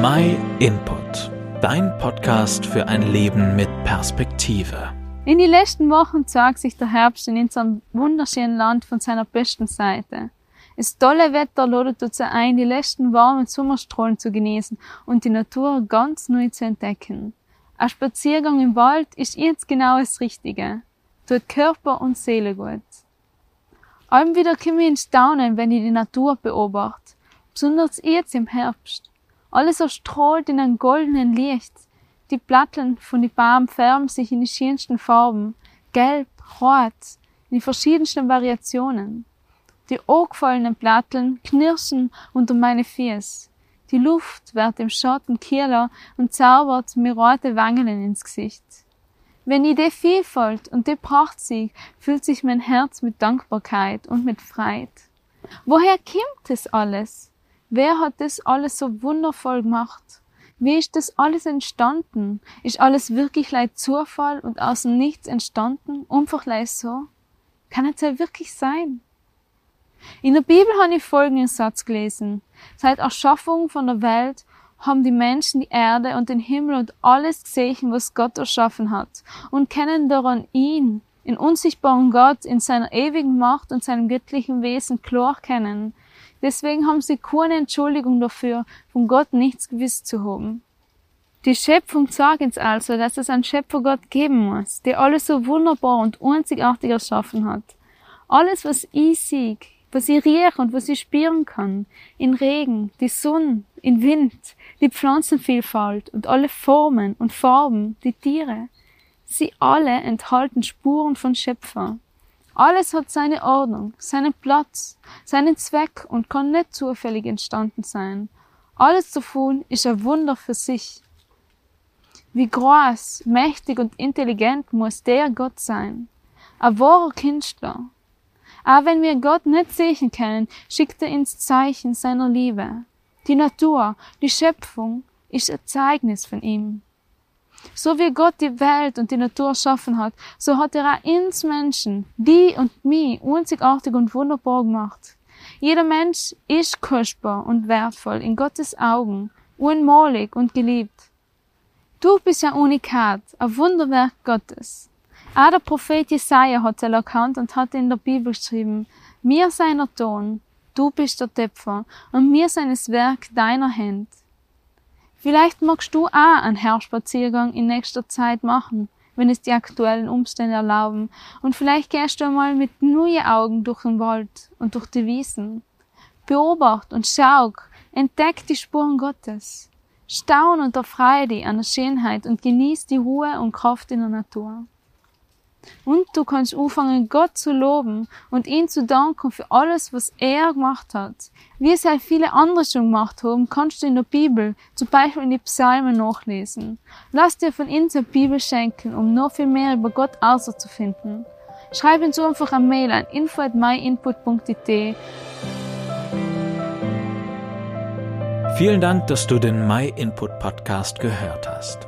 My Input, dein Podcast für ein Leben mit Perspektive. In den letzten Wochen zeigt sich der Herbst in unserem wunderschönen Land von seiner besten Seite. Das tolle Wetter ladet dazu ein, die letzten warmen Sommerstrahlen zu genießen und die Natur ganz neu zu entdecken. Ein Spaziergang im Wald ist jetzt genau das Richtige. Tut Körper und Seele gut. Allem wieder komme ich ins Staunen, wenn ich die Natur beobachte. Besonders jetzt im Herbst. Alles erstrahlt in einem goldenen Licht. Die Platteln von den Baum färben sich in die schönsten Farben. Gelb, rot, in die verschiedensten Variationen. Die angefallenen Platteln knirschen unter meine Füße. Die Luft wird im Schatten kühler und zaubert mir rote Wangen ins Gesicht. Wenn ich die Vielfalt und die Pracht sehe, fühlt sich mein Herz mit Dankbarkeit und mit Freude. Woher kommt das alles? Wer hat das alles so wundervoll gemacht? Wie ist das alles entstanden? Ist alles wirklich leid Zufall und aus dem Nichts entstanden? Einfach leid so? Kann es ja wirklich sein? In der Bibel habe ich folgenden Satz gelesen. Seit Erschaffung von der Welt haben die Menschen die Erde und den Himmel und alles gesehen, was Gott erschaffen hat, und kennen daran ihn, den unsichtbaren Gott in seiner ewigen Macht und seinem göttlichen Wesen klar kennen. Deswegen haben sie keine Entschuldigung dafür, von Gott nichts gewiss zu haben. Die Schöpfung sagt uns also, dass es einen Schöpfergott geben muss, der alles so wunderbar und einzigartig erschaffen hat. Alles, was ich sehe, was ich rieche und was ich spüren kann, in Regen, die Sonne, in Wind, die Pflanzenvielfalt und alle Formen und Farben, die Tiere, sie alle enthalten Spuren von Schöpfer. Alles hat seine Ordnung, seinen Platz, seinen Zweck und kann nicht zufällig entstanden sein. Alles davon ist ein Wunder für sich. Wie groß, mächtig und intelligent muss der Gott sein. Ein wahrer Künstler, auch wenn wir Gott nicht sehen können, schickt er uns Zeichen seiner Liebe. Die Natur, die Schöpfung ist ein Zeugnis von ihm. So wie Gott die Welt und die Natur erschaffen hat, so hat er auch uns Menschen, die und mich, einzigartig und wunderbar gemacht. Jeder Mensch ist kostbar und wertvoll in Gottes Augen, unmalig und geliebt. Du bist ein Unikat, ein Wunderwerk Gottes. Auch der Prophet Jesaja hat es erkannt und hat in der Bibel geschrieben, mir seiner Ton, du bist der Töpfer, und mir seines Werk deiner Hand. Vielleicht magst du auch einen Herbstspaziergang in nächster Zeit machen, wenn es die aktuellen Umstände erlauben, und vielleicht gehst du einmal mit neuen Augen durch den Wald und durch die Wiesen. Beobacht und schau, entdeck die Spuren Gottes. Staun und erfreue dich an der Schönheit und genieß die Ruhe und Kraft in der Natur. Und du kannst anfangen, Gott zu loben und ihn zu danken für alles, was er gemacht hat. Wie es halt viele andere schon gemacht haben, kannst du in der Bibel, zum Beispiel in die Psalmen nachlesen. Lass dir von ihnen eine Bibel schenken, um noch viel mehr über Gott auszufinden. Schreib uns einfach eine Mail an info@myinput.it. Vielen Dank, dass du den My Input Podcast gehört hast.